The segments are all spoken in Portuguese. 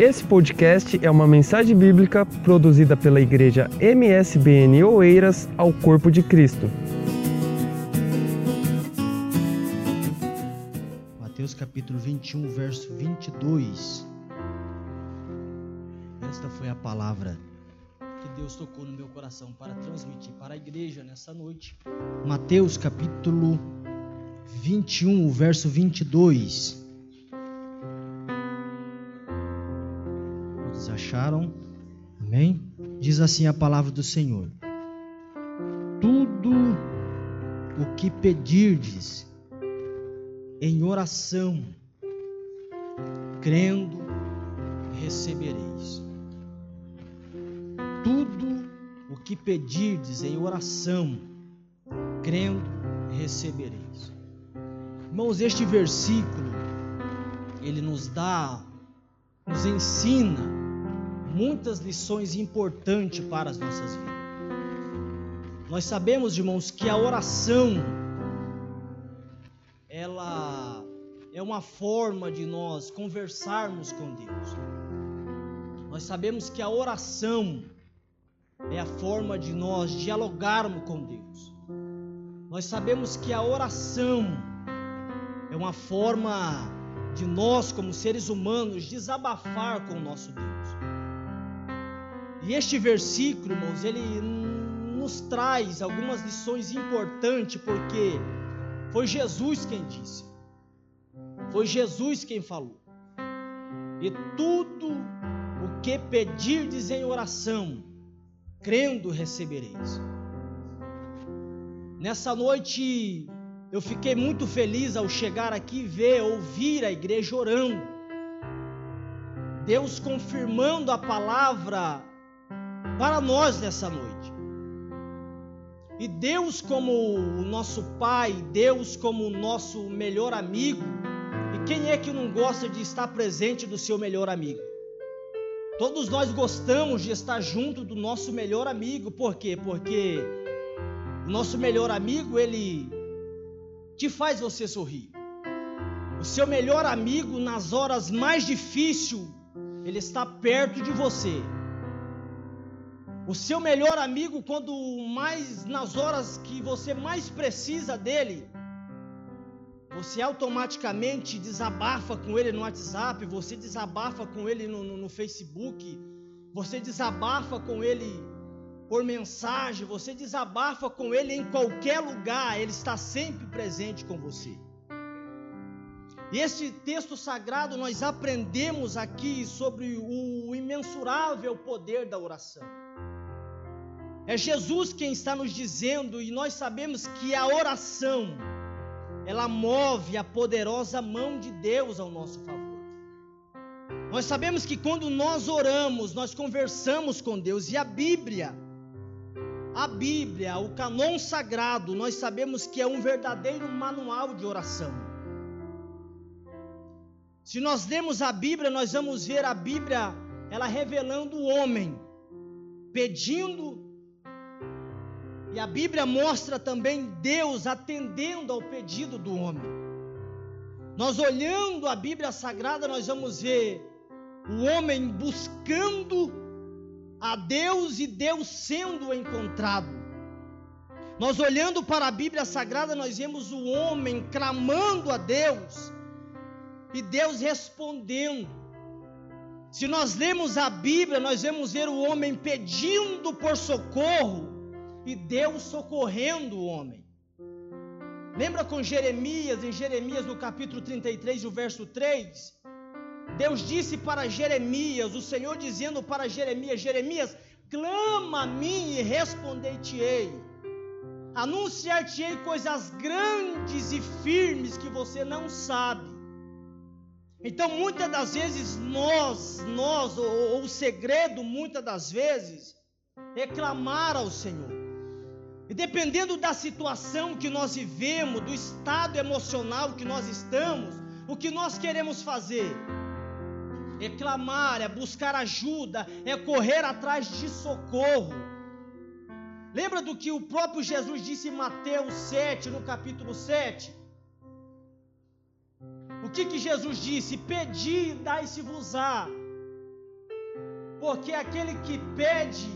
Esse podcast é uma mensagem bíblica produzida pela igreja MSBN Oeiras ao Corpo de Cristo. Mateus capítulo 21, verso 22. Esta foi a palavra que Deus tocou no meu coração para transmitir para a igreja nessa noite. Mateus capítulo 21, verso 22. Acharam? Amém? Diz assim a palavra do Senhor: Tudo o que pedirdes em oração, crendo, recebereis. Tudo o que pedirdes em oração, crendo, recebereis. Irmãos, este versículo ele nos dá, nos ensina muitas lições importantes para as nossas vidas. Nós sabemos, irmãos, que a oração ela é uma forma de nós conversarmos com Deus. Nós sabemos que a oração é a forma de nós dialogarmos com Deus. Nós sabemos que a oração é uma forma de nós, como seres humanos, desabafar com o nosso Deus. Este versículo, irmãos, ele nos traz algumas lições importantes, porque foi Jesus quem disse, foi Jesus quem falou. E tudo o que pedirdes em oração, crendo recebereis. Nessa noite eu fiquei muito feliz ao chegar aqui e ver, ouvir a igreja orando. Deus confirmando a palavra para nós nessa noite. E Deus, como o nosso Pai, Deus, como o nosso melhor amigo, e quem é que não gosta de estar presente do seu melhor amigo? Todos nós gostamos de estar junto do nosso melhor amigo, por quê? Porque o nosso melhor amigo, ele te faz você sorrir. O seu melhor amigo, nas horas mais difíceis, ele está perto de você. O seu melhor amigo, quando mais nas horas que você mais precisa dele, você automaticamente desabafa com ele no WhatsApp, você desabafa com ele no, no, no Facebook, você desabafa com ele por mensagem, você desabafa com ele em qualquer lugar, ele está sempre presente com você. E este texto sagrado nós aprendemos aqui sobre o imensurável poder da oração. É Jesus quem está nos dizendo, e nós sabemos que a oração, ela move a poderosa mão de Deus ao nosso favor. Nós sabemos que quando nós oramos, nós conversamos com Deus, e a Bíblia, a Bíblia, o canon sagrado, nós sabemos que é um verdadeiro manual de oração. Se nós lemos a Bíblia, nós vamos ver a Bíblia, ela revelando o homem, pedindo e a Bíblia mostra também Deus atendendo ao pedido do homem. Nós olhando a Bíblia Sagrada, nós vamos ver o homem buscando a Deus e Deus sendo encontrado. Nós olhando para a Bíblia Sagrada, nós vemos o homem clamando a Deus e Deus respondendo. Se nós lemos a Bíblia, nós vamos ver o homem pedindo por socorro e Deus socorrendo o homem. Lembra com Jeremias, em Jeremias no capítulo 33, o verso 3? Deus disse para Jeremias, o Senhor dizendo para Jeremias: Jeremias, clama a mim e responder-te-ei. Anunciar-te-ei coisas grandes e firmes que você não sabe. Então, muitas das vezes, nós, nós, ou, ou o segredo, muitas das vezes, é clamar ao Senhor. E dependendo da situação que nós vivemos, do estado emocional que nós estamos, o que nós queremos fazer? É clamar, é buscar ajuda, é correr atrás de socorro. Lembra do que o próprio Jesus disse em Mateus 7, no capítulo 7? O que, que Jesus disse? Pedi, dai-se-vos-á. Porque aquele que pede,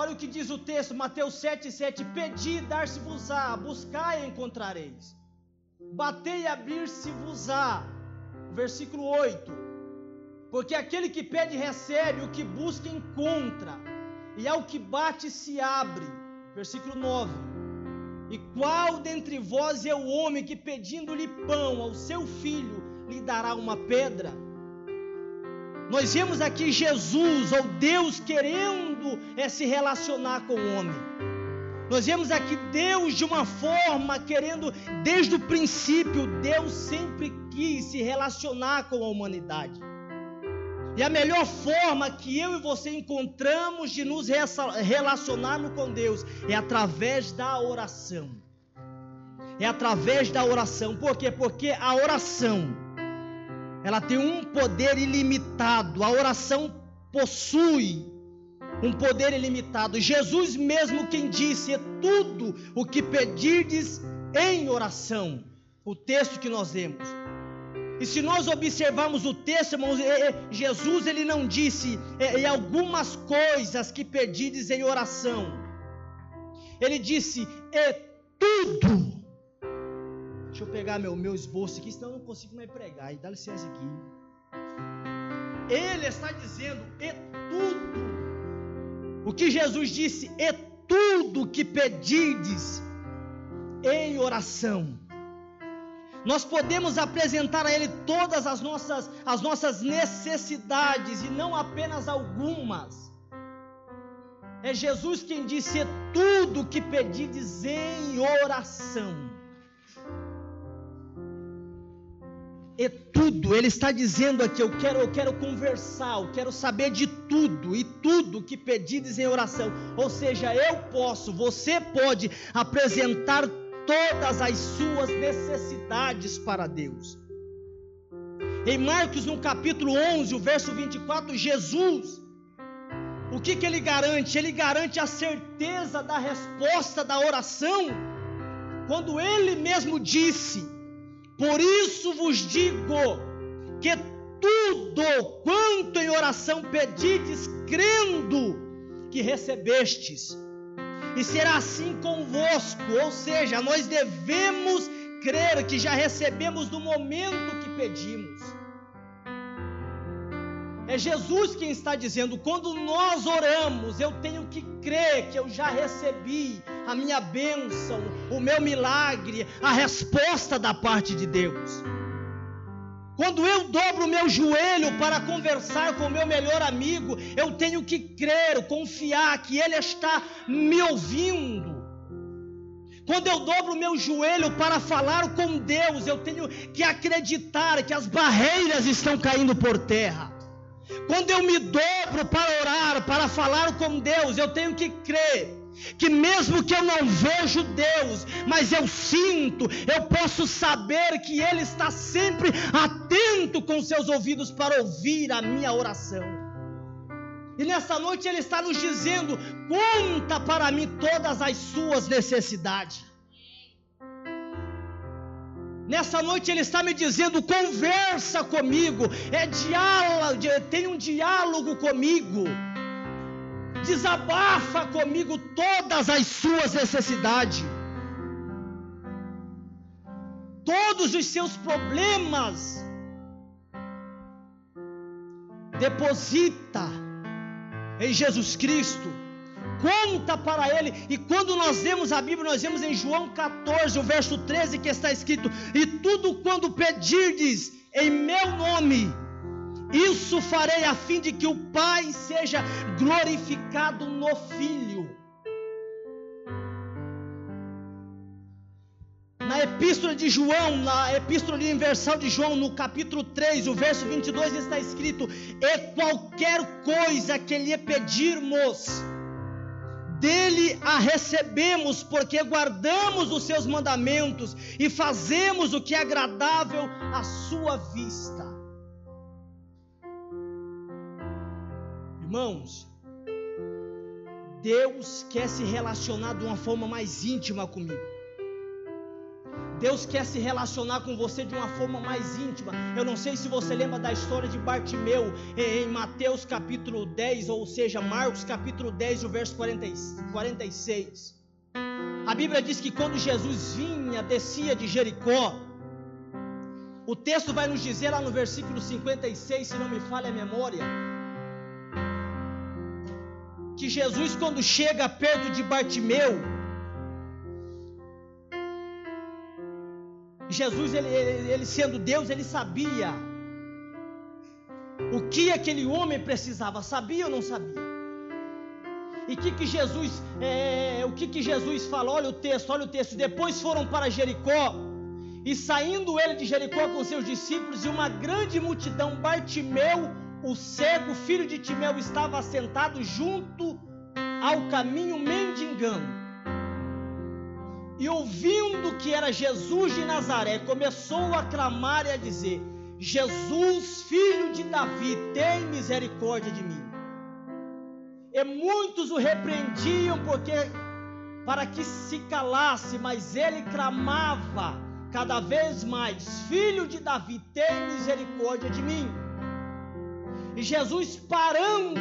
olha o que diz o texto, Mateus 7,7: Pedi, dar-se-vos-á, buscai e encontrareis, batei abrir-se-vos-á. Versículo 8: Porque aquele que pede, recebe, o que busca, encontra, e ao que bate, se abre. Versículo 9: E qual dentre vós é o homem que, pedindo-lhe pão ao seu filho, lhe dará uma pedra? Nós vemos aqui Jesus, ou Deus, querendo é, se relacionar com o homem. Nós vemos aqui Deus de uma forma querendo, desde o princípio, Deus sempre quis se relacionar com a humanidade. E a melhor forma que eu e você encontramos de nos relacionarmos com Deus é através da oração. É através da oração. Por quê? Porque a oração ela tem um poder ilimitado. A oração possui um poder ilimitado. Jesus mesmo quem disse: é tudo o que pedirdes em oração. O texto que nós lemos. E se nós observarmos o texto, irmãos, é, é, Jesus ele não disse é, algumas coisas que pedirdes em oração. Ele disse: é tudo Deixa eu pegar meu, meu esboço aqui, senão eu não consigo mais pregar. E dá licença aqui. Ele está dizendo: é tudo. O que Jesus disse: é tudo que pedirdes em oração. Nós podemos apresentar a Ele todas as nossas, as nossas necessidades e não apenas algumas. É Jesus quem disse: é tudo que pedirdes em oração. É tudo. Ele está dizendo aqui: eu quero, eu quero conversar, eu quero saber de tudo e tudo que pedides em oração. Ou seja, eu posso, você pode apresentar todas as suas necessidades para Deus. Em Marcos, no capítulo 11, o verso 24, Jesus, o que, que ele garante? Ele garante a certeza da resposta da oração, quando ele mesmo disse: por isso vos digo que tudo quanto em oração pedides, crendo que recebestes, e será assim convosco, ou seja, nós devemos crer que já recebemos no momento que pedimos. É Jesus quem está dizendo: quando nós oramos, eu tenho que crer que eu já recebi a minha bênção, o meu milagre, a resposta da parte de Deus. Quando eu dobro o meu joelho para conversar com o meu melhor amigo, eu tenho que crer, confiar que Ele está me ouvindo. Quando eu dobro o meu joelho para falar com Deus, eu tenho que acreditar que as barreiras estão caindo por terra. Quando eu me dobro para orar, para falar com Deus, eu tenho que crer que mesmo que eu não vejo Deus, mas eu sinto, eu posso saber que Ele está sempre atento com seus ouvidos para ouvir a minha oração. E nessa noite Ele está nos dizendo: conta para mim todas as suas necessidades. Nessa noite ele está me dizendo: conversa comigo, é diálogo, tem um diálogo comigo. Desabafa comigo todas as suas necessidades. Todos os seus problemas. Deposita em Jesus Cristo conta para ele. E quando nós vemos a Bíblia, nós vemos em João 14, o verso 13, que está escrito: E tudo quando pedirdes em meu nome, isso farei a fim de que o Pai seja glorificado no Filho. Na epístola de João, na epístola universal de João, no capítulo 3, o verso 22 está escrito: E qualquer coisa que lhe pedirmos, dele a recebemos, porque guardamos os seus mandamentos e fazemos o que é agradável à sua vista. Irmãos, Deus quer se relacionar de uma forma mais íntima comigo. Deus quer se relacionar com você de uma forma mais íntima. Eu não sei se você lembra da história de Bartimeu em Mateus capítulo 10, ou seja, Marcos capítulo 10, o verso 46. A Bíblia diz que quando Jesus vinha, descia de Jericó, o texto vai nos dizer lá no versículo 56, se não me falha a memória, que Jesus, quando chega perto de Bartimeu, Jesus, ele, ele, ele sendo Deus, ele sabia o que aquele homem precisava, sabia ou não sabia? E que que Jesus, é, o que que Jesus fala? Olha o texto, olha o texto. Depois foram para Jericó e saindo ele de Jericó com seus discípulos e uma grande multidão, Bartimeu, o cego, filho de Timeu, estava sentado junto ao caminho mendigando. E ouvindo que era Jesus de Nazaré, começou a clamar e a dizer: Jesus, filho de Davi, tem misericórdia de mim. E muitos o repreendiam porque para que se calasse, mas ele clamava cada vez mais: Filho de Davi, tem misericórdia de mim. E Jesus parando,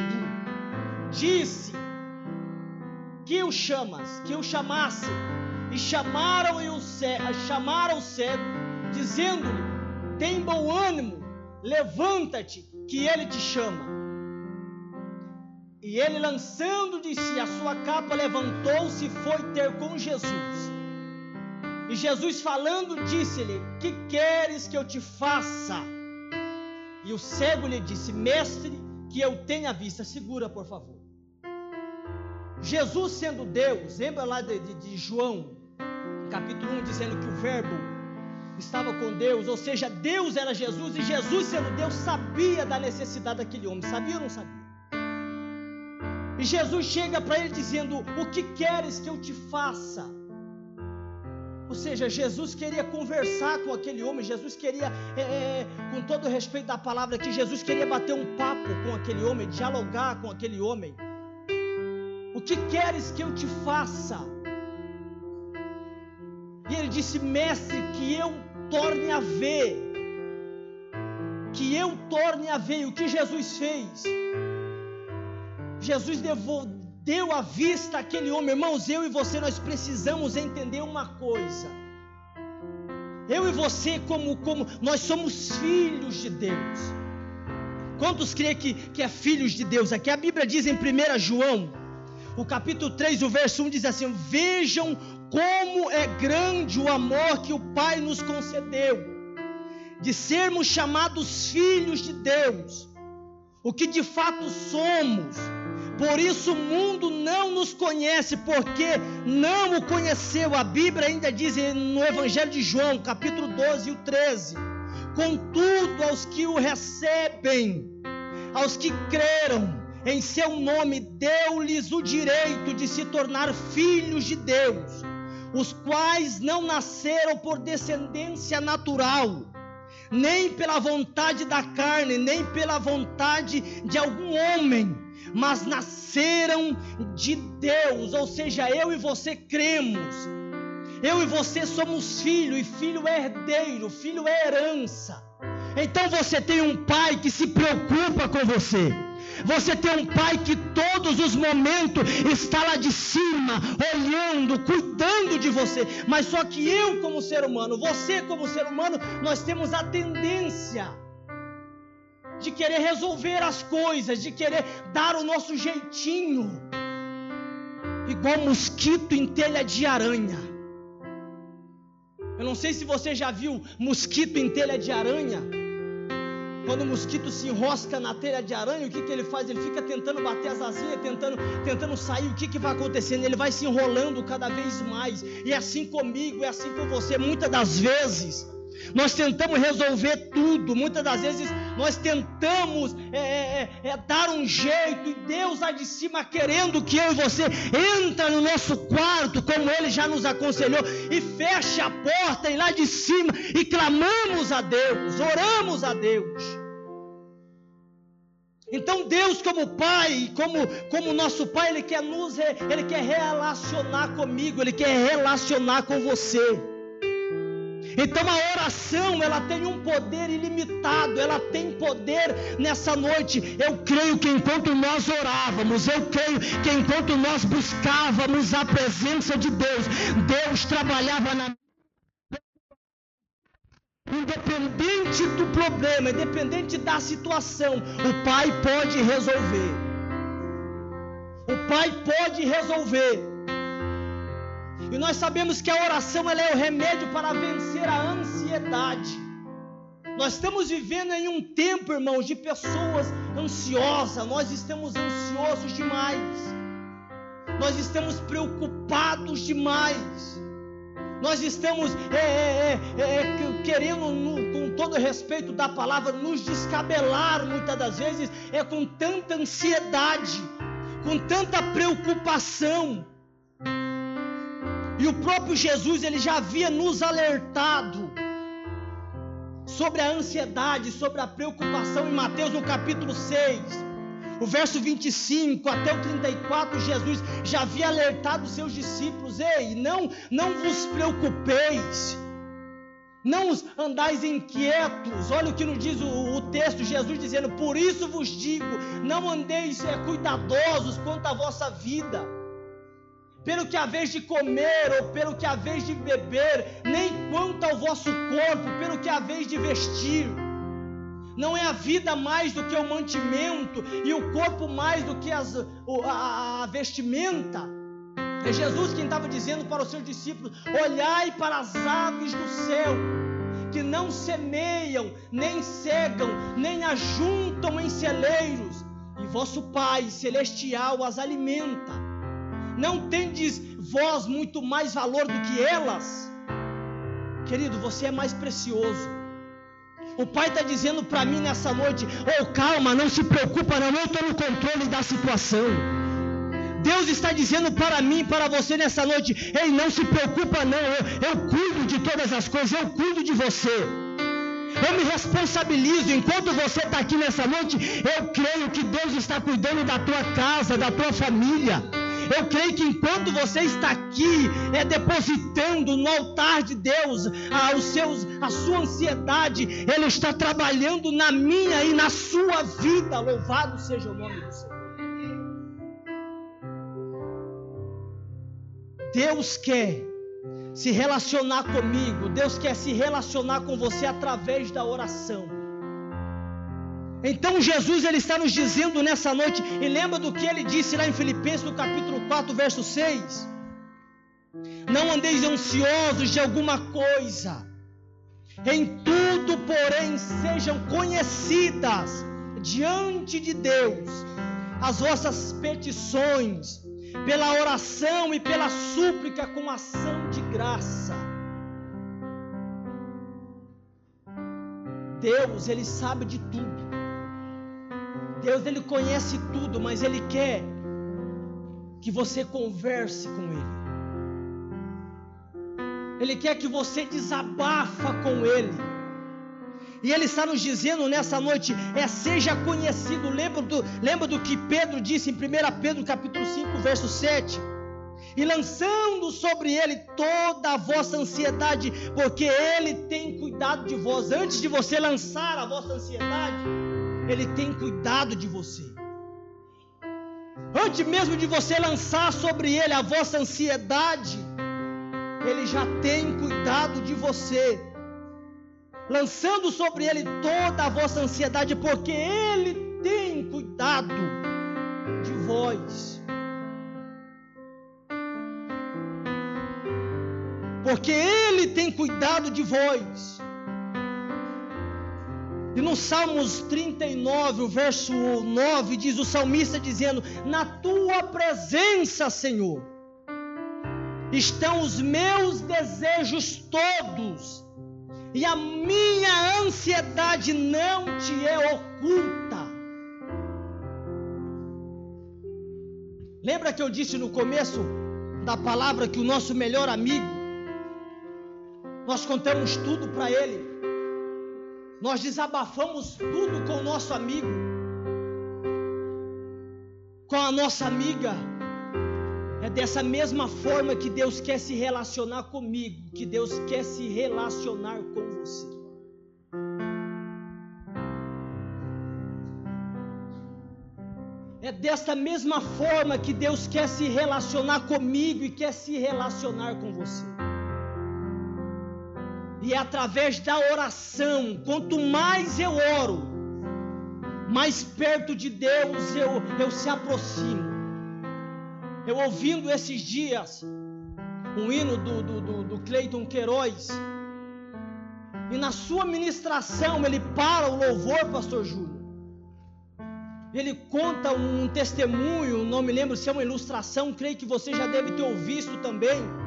disse: Que o chamas, que o chamasse e chamaram o cego, chamaram o cego, dizendo-lhe: Tem bom ânimo, levanta-te, que ele te chama. E ele, lançando de si a sua capa, levantou-se e foi ter com Jesus. E Jesus, falando, disse-lhe: Que queres que eu te faça? E o cego lhe disse: Mestre, que eu tenha vista. Segura, por favor. Jesus sendo Deus, lembra lá de, de, de João, capítulo 1, dizendo que o Verbo estava com Deus, ou seja, Deus era Jesus e Jesus, sendo Deus, sabia da necessidade daquele homem, sabia ou não sabia? E Jesus chega para ele dizendo: O que queres que eu te faça? Ou seja, Jesus queria conversar com aquele homem, Jesus queria, é, é, com todo o respeito da palavra, que Jesus queria bater um papo com aquele homem, dialogar com aquele homem. O que queres que eu te faça? E ele disse: Mestre, que eu torne a ver. Que eu torne a ver o que Jesus fez. Jesus deu a vista àquele homem. Irmãos, eu e você, nós precisamos entender uma coisa. Eu e você, como, como nós somos filhos de Deus. Quantos creem que, que é filhos de Deus? Aqui a Bíblia diz em 1 João, o capítulo 3, o verso 1 diz assim: Vejam como é grande o amor que o Pai nos concedeu, de sermos chamados filhos de Deus, o que de fato somos. Por isso o mundo não nos conhece, porque não o conheceu. A Bíblia ainda diz no Evangelho de João, capítulo 12 e o 13: Contudo, aos que o recebem, aos que creram, em seu nome, deu-lhes o direito de se tornar filhos de Deus os quais não nasceram por descendência natural, nem pela vontade da carne, nem pela vontade de algum homem, mas nasceram de Deus, ou seja, eu e você cremos. Eu e você somos filho, e filho é herdeiro, filho é herança. Então você tem um pai que se preocupa com você. Você tem um pai que todos os momentos está lá de cima, olhando, cuidando de você. Mas só que eu, como ser humano, você, como ser humano, nós temos a tendência de querer resolver as coisas, de querer dar o nosso jeitinho, igual mosquito em telha de aranha. Eu não sei se você já viu mosquito em telha de aranha. Quando o mosquito se enrosca na telha de aranha, o que, que ele faz? Ele fica tentando bater as asinhas, tentando, tentando sair. O que, que vai acontecendo? Ele vai se enrolando cada vez mais. E é assim comigo, é assim com você. Muitas das vezes, nós tentamos resolver tudo. Muitas das vezes, nós tentamos é, é, é, é dar um jeito. E Deus lá de cima querendo que eu e você entre no nosso quarto, como Ele já nos aconselhou, e feche a porta e lá de cima e clamamos a Deus, oramos a Deus. Então Deus como Pai, como como nosso Pai, ele quer nos ele quer relacionar comigo, ele quer relacionar com você. Então a oração, ela tem um poder ilimitado, ela tem poder nessa noite. Eu creio que enquanto nós orávamos, eu creio que enquanto nós buscávamos a presença de Deus, Deus trabalhava na Independente do problema, independente da situação, o Pai pode resolver. O Pai pode resolver. E nós sabemos que a oração é o remédio para vencer a ansiedade. Nós estamos vivendo em um tempo, irmãos, de pessoas ansiosas. Nós estamos ansiosos demais. Nós estamos preocupados demais. Nós estamos é, é, é, é querendo, no, com todo respeito da palavra, nos descabelar muitas das vezes, é com tanta ansiedade, com tanta preocupação. E o próprio Jesus, ele já havia nos alertado sobre a ansiedade, sobre a preocupação em Mateus no capítulo 6 o verso 25 até o 34, Jesus já havia alertado os seus discípulos: Ei, não, não vos preocupeis, não andais inquietos. Olha o que nos diz o, o texto: Jesus dizendo: Por isso vos digo, não andeis é, cuidadosos quanto à vossa vida, pelo que haveis de comer ou pelo que haveis de beber, nem quanto ao vosso corpo, pelo que haveis de vestir não é a vida mais do que o mantimento e o corpo mais do que as, a, a vestimenta. É Jesus quem estava dizendo para os seus discípulos: olhai para as aves do céu, que não semeiam, nem cegam, nem ajuntam em celeiros, e vosso Pai celestial as alimenta. Não tendes vós muito mais valor do que elas? Querido, você é mais precioso. O Pai está dizendo para mim nessa noite: oh, calma, não se preocupa, não, eu estou no controle da situação. Deus está dizendo para mim, para você nessa noite: ei, não se preocupa, não, eu, eu cuido de todas as coisas, eu cuido de você. Eu me responsabilizo, enquanto você está aqui nessa noite, eu creio que Deus está cuidando da tua casa, da tua família. Eu creio que enquanto você está aqui, é depositando no altar de Deus a, os seus, a sua ansiedade, Ele está trabalhando na minha e na sua vida. Louvado seja o nome do Senhor. Deus quer se relacionar comigo, Deus quer se relacionar com você através da oração. Então Jesus ele está nos dizendo nessa noite, e lembra do que ele disse lá em Filipenses no capítulo 4, verso 6? Não andeis ansiosos de alguma coisa. Em tudo, porém, sejam conhecidas diante de Deus as vossas petições, pela oração e pela súplica com ação de graça. Deus, ele sabe de tudo. Deus ele conhece tudo, mas ele quer que você converse com ele. Ele quer que você desabafa com ele. E ele está nos dizendo nessa noite, é seja conhecido. Lembra do, lembra do que Pedro disse em 1 Pedro capítulo 5, verso 7? E lançando sobre ele toda a vossa ansiedade, porque ele tem cuidado de vós. Antes de você lançar a vossa ansiedade, ele tem cuidado de você. Antes mesmo de você lançar sobre Ele a vossa ansiedade, Ele já tem cuidado de você. Lançando sobre Ele toda a vossa ansiedade, porque Ele tem cuidado de vós. Porque Ele tem cuidado de vós. E no Salmos 39, o verso 9, diz o salmista dizendo: Na tua presença, Senhor, estão os meus desejos todos, e a minha ansiedade não te é oculta. Lembra que eu disse no começo da palavra que o nosso melhor amigo, nós contamos tudo para ele. Nós desabafamos tudo com o nosso amigo, com a nossa amiga. É dessa mesma forma que Deus quer se relacionar comigo, que Deus quer se relacionar com você. É desta mesma forma que Deus quer se relacionar comigo e quer se relacionar com você. E é através da oração, quanto mais eu oro, mais perto de Deus eu, eu se aproximo. Eu ouvindo esses dias um hino do, do, do, do Cleiton Queiroz, e na sua ministração ele para o louvor, Pastor Júlio. Ele conta um testemunho, não me lembro se é uma ilustração, creio que você já deve ter ouvido também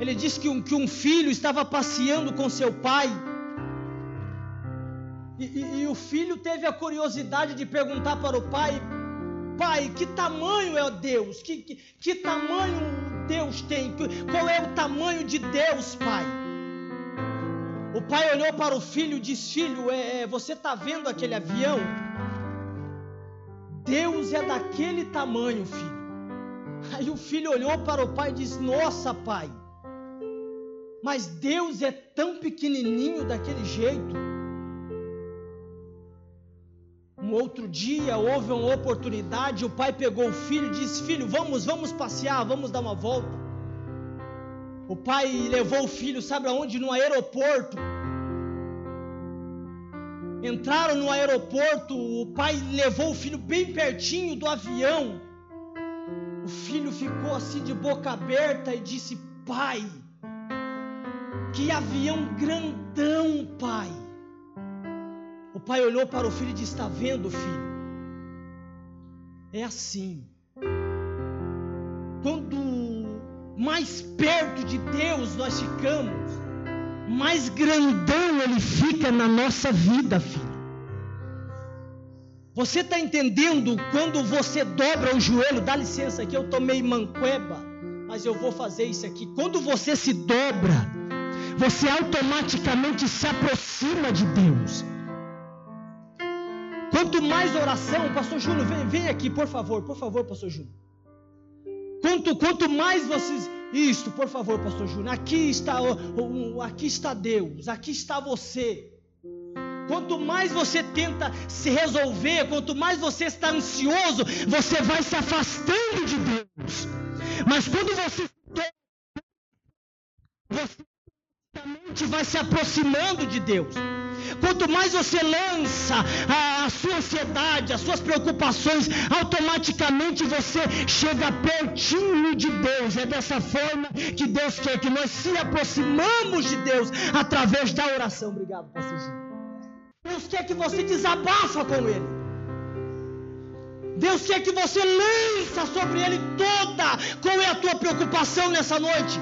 ele disse que um, que um filho estava passeando com seu pai. E, e, e o filho teve a curiosidade de perguntar para o pai: Pai, que tamanho é Deus? Que, que, que tamanho Deus tem? Qual é o tamanho de Deus, pai? O pai olhou para o filho e disse: Filho, é, é você está vendo aquele avião? Deus é daquele tamanho, filho. Aí o filho olhou para o pai e disse: Nossa, pai, mas Deus é tão pequenininho daquele jeito. Um outro dia houve uma oportunidade, o pai pegou o filho e disse: Filho, vamos, vamos passear, vamos dar uma volta. O pai levou o filho, sabe aonde? No aeroporto. Entraram no aeroporto, o pai levou o filho bem pertinho do avião. O filho ficou assim de boca aberta e disse: Pai, que avião grandão, pai. O pai olhou para o filho e disse: Está vendo, filho? É assim. Quando mais perto de Deus nós ficamos, mais grandão Ele fica na nossa vida, filho. Você está entendendo quando você dobra o joelho? Dá licença aqui, eu tomei manqueba, mas eu vou fazer isso aqui. Quando você se dobra, você automaticamente se aproxima de Deus. Quanto mais oração, Pastor Júnior, vem, vem aqui, por favor, por favor, Pastor Júnior. Quanto, quanto mais vocês. Isto, por favor, Pastor Júnior. Aqui está, aqui está Deus, aqui está você. Quanto mais você tenta se resolver, quanto mais você está ansioso, você vai se afastando de Deus. Mas quando você você vai se aproximando de Deus. Quanto mais você lança a, a, sua ansiedade, as suas preocupações, automaticamente você chega pertinho de Deus. É dessa forma que Deus quer que nós se aproximamos de Deus através da oração. Obrigado, pastor Gil. Deus quer que você desabafa com Ele. Deus quer que você lança sobre Ele toda qual é a tua preocupação nessa noite.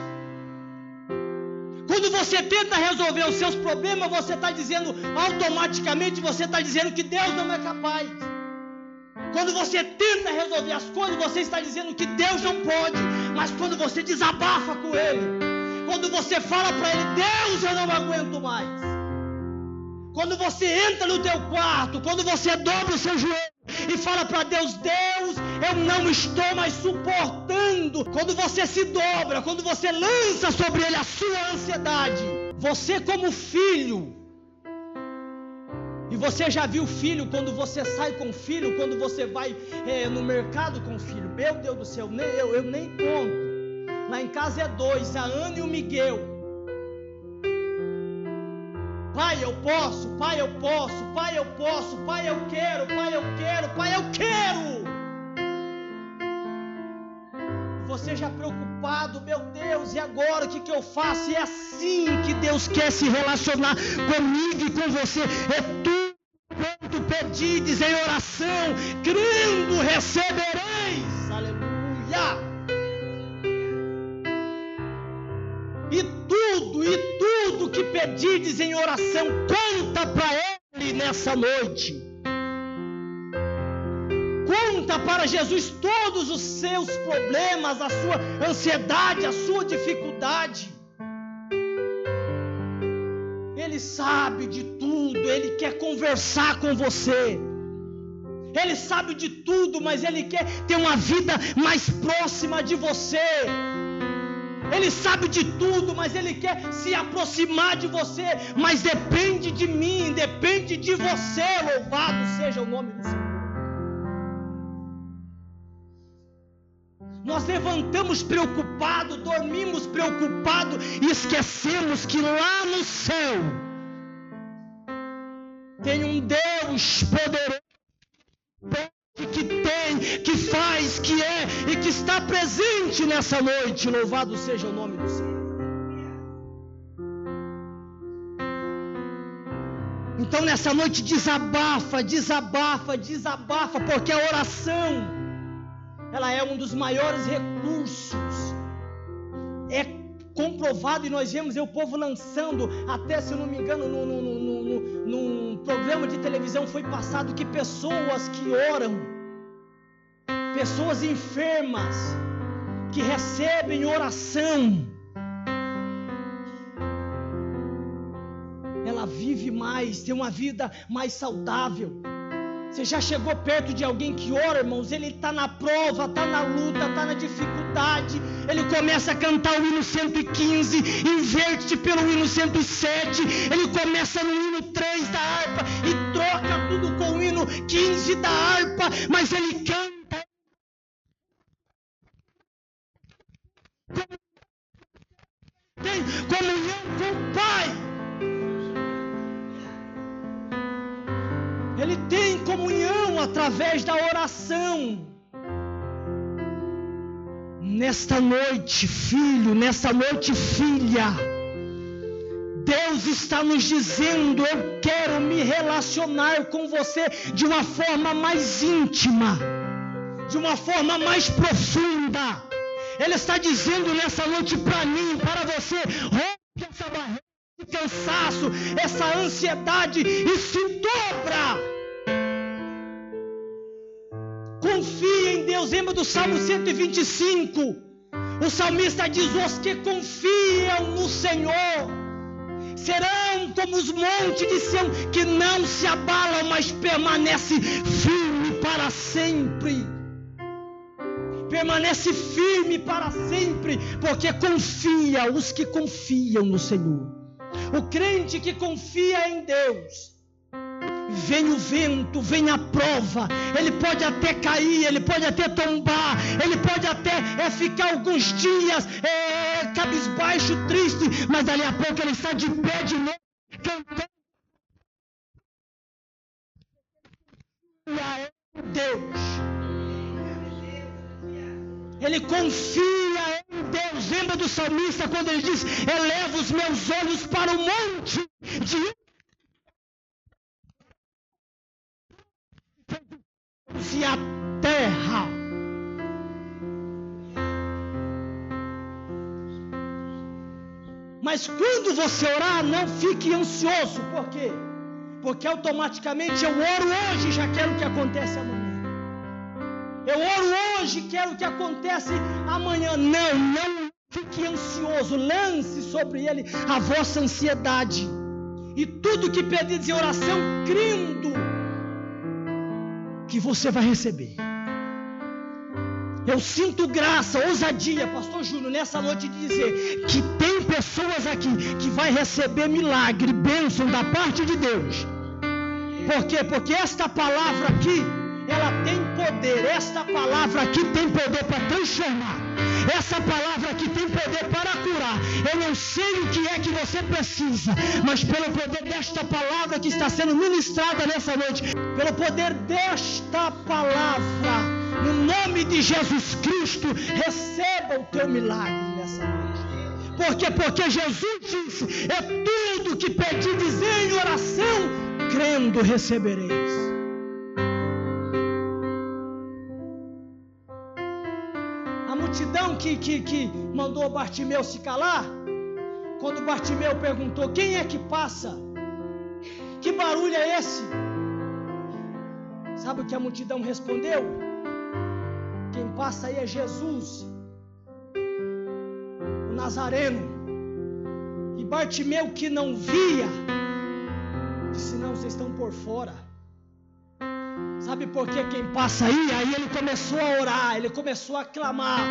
Quando você tenta resolver os seus problemas, você está dizendo, automaticamente você está dizendo que Deus não é capaz. Quando você tenta resolver as coisas, você está dizendo que Deus não pode. Mas quando você desabafa com Ele, quando você fala para Ele, Deus eu não aguento mais. Quando você entra no teu quarto, quando você dobra o seu joelho e fala para Deus: Deus, eu não estou mais suportando. Quando você se dobra, quando você lança sobre ele a sua ansiedade, você, como filho, e você já viu filho quando você sai com filho, quando você vai é, no mercado com filho? Meu Deus do céu, nem, eu, eu nem conto. Lá em casa é dois, a Ana e o Miguel. Pai, eu posso, pai, eu posso, pai, eu posso, pai, eu quero, pai, eu quero, pai, eu quero. Você já preocupado, meu Deus, e agora o que, que eu faço? E é assim que Deus quer se relacionar comigo e com você. É tudo quanto pedides em oração, crendo recebereis. Aleluia. E tudo, e tudo que pedides em oração, conta para Ele nessa noite. Para Jesus todos os seus problemas, a sua ansiedade, a sua dificuldade. Ele sabe de tudo, Ele quer conversar com você. Ele sabe de tudo, mas Ele quer ter uma vida mais próxima de você. Ele sabe de tudo, mas Ele quer se aproximar de você. Mas depende de mim, depende de você. Louvado seja o nome do Senhor. Nós levantamos preocupado, dormimos preocupado e esquecemos que lá no céu tem um Deus poderoso que tem, que faz, que é e que está presente nessa noite. Louvado seja o nome do Senhor. Então nessa noite desabafa, desabafa, desabafa, porque a oração ela é um dos maiores recursos. É comprovado e nós vemos o povo lançando, até se não me engano, no, no, no, num programa de televisão foi passado que pessoas que oram, pessoas enfermas, que recebem oração, ela vive mais, tem uma vida mais saudável. Você já chegou perto de alguém que ora, irmãos? Ele está na prova, está na luta, está na dificuldade. Ele começa a cantar o hino 115, inverte pelo hino 107. Ele começa no hino 3 da harpa e troca tudo com o hino 15 da harpa. Mas ele canta. Comunhão com o Pai. Comunhão através da oração. Nesta noite, filho, nesta noite, filha, Deus está nos dizendo: Eu quero me relacionar com você de uma forma mais íntima, de uma forma mais profunda. Ele está dizendo nessa noite para mim, para você: rompe essa barreira cansaço, essa ansiedade e se dobra. Deus. Lembra do Salmo 125? O salmista diz: Os que confiam no Senhor serão como os montes de Sião que não se abalam, mas permanece firme para sempre. Permanece firme para sempre, porque confia os que confiam no Senhor. O crente que confia em Deus, vem o vento, vem a prova, ele pode até cair, ele pode até tombar, ele pode até é, ficar alguns dias é, cabisbaixo, triste, mas dali a pouco ele está de pé de novo, cantando. Deus. Ele confia em Deus. Lembra do salmista quando ele diz: Eleva os meus olhos para o monte de e a terra. Mas quando você orar, não fique ansioso. Por quê? Porque automaticamente eu oro hoje e já quero que aconteça amanhã. Eu oro hoje, quero que aconteça amanhã. Não, não fique ansioso. Lance sobre ele a vossa ansiedade. E tudo que pedir em oração, crendo que você vai receber. Eu sinto graça, ousadia, Pastor Júnior, nessa noite de dizer que tem pessoas aqui que vai receber milagre, bênção da parte de Deus. Por quê? Porque esta palavra aqui ela tem poder. Esta palavra aqui tem poder para transformar. Essa palavra aqui tem poder para curar. Eu não sei o que é que você precisa, mas pelo poder desta palavra que está sendo ministrada nessa noite, pelo poder desta palavra, no nome de Jesus Cristo, receba o teu milagre nessa noite. Por quê? Porque Jesus disse: é tudo que pedides em oração, crendo recebereis. Que, que, que mandou Bartimeu se calar? Quando Bartimeu perguntou: Quem é que passa? Que barulho é esse? Sabe o que a multidão respondeu? Quem passa aí é Jesus, o Nazareno. E Bartimeu, que não via, disse: Não, vocês estão por fora. Sabe por que quem passa aí? Aí ele começou a orar, ele começou a clamar,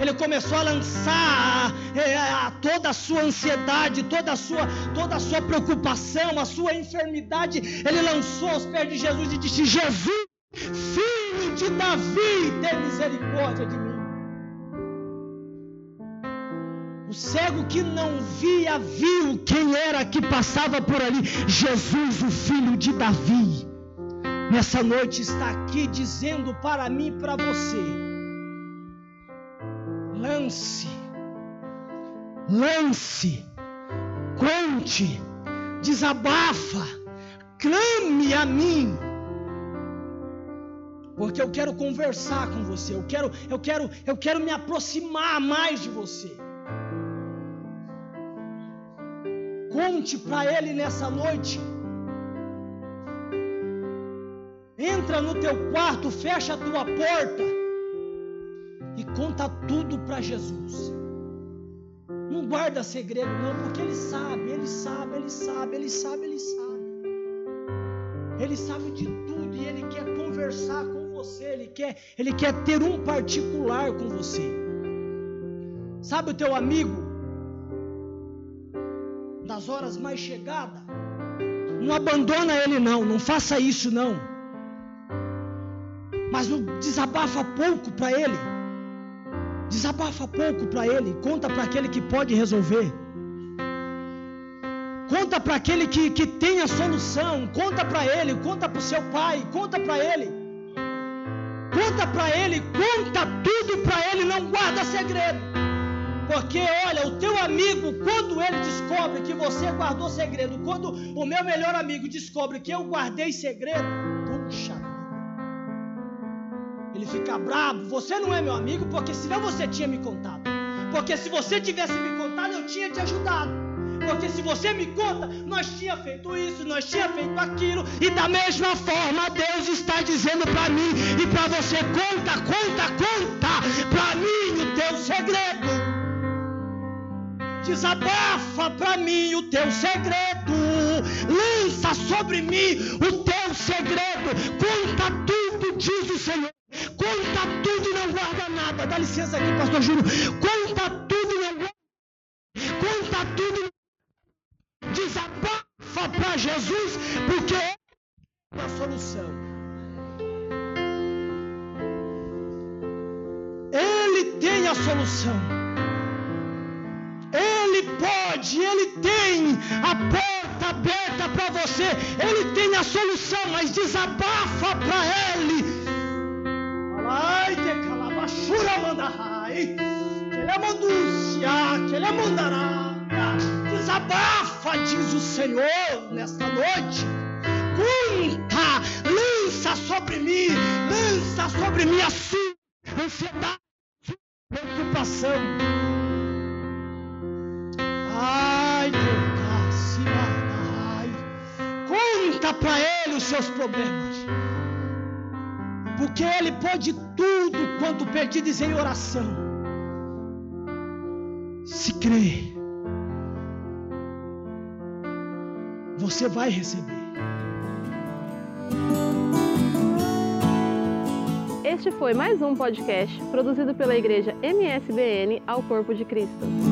ele começou a lançar é, toda a sua ansiedade, toda a sua, toda a sua preocupação, a sua enfermidade. Ele lançou aos pés de Jesus e disse: Jesus, filho de Davi, tem misericórdia de mim. O cego que não via, viu quem era que passava por ali. Jesus, o filho de Davi nessa noite está aqui dizendo para mim e para você: lance, lance, conte, desabafa, clame a mim. Porque eu quero conversar com você, eu quero, eu quero, eu quero me aproximar mais de você. Conte para ele nessa noite Entra no teu quarto, fecha a tua porta e conta tudo para Jesus. Não guarda segredo, não, porque Ele sabe, Ele sabe, Ele sabe, Ele sabe, Ele sabe. Ele sabe de tudo e Ele quer conversar com você, Ele quer, Ele quer ter um particular com você. Sabe o teu amigo das horas mais chegadas? Não abandona ele não, não faça isso não mas não desabafa pouco para ele. Desabafa pouco para ele, conta para aquele que pode resolver. Conta para aquele que, que tem a solução, conta para ele, conta para o seu pai, conta para ele. Conta para ele, conta tudo para ele, não guarda segredo. Porque olha, o teu amigo, quando ele descobre que você guardou segredo, quando o meu melhor amigo descobre que eu guardei segredo, puxa ele fica bravo, você não é meu amigo, porque senão você tinha me contado. Porque se você tivesse me contado, eu tinha te ajudado. Porque se você me conta, nós tinha feito isso, nós tinha feito aquilo, e da mesma forma Deus está dizendo para mim e para você: conta, conta, conta para mim o teu segredo. Desabafa para mim o teu segredo, lança sobre mim o teu segredo, conta tudo, diz o Senhor. Conta tudo e não guarda nada. Dá licença aqui, pastor Júlio. Conta tudo e não guarda. Conta tudo. Desabafa para Jesus, porque é a solução. Ele tem a solução. Ele pode, ele tem a porta aberta para você. Ele tem a solução, mas desabafa para ele Ai, calabashura. Que é mandúcia, que ele é mandará. Desabafa, diz o Senhor, nesta noite. Conta, lança sobre mim, lança sobre mim a sua ansiedade, preocupação. Ai, ai. Conta para ele os seus problemas porque Ele pode tudo quanto pedides em oração. Se crer, você vai receber. Este foi mais um podcast produzido pela Igreja MSBN ao Corpo de Cristo.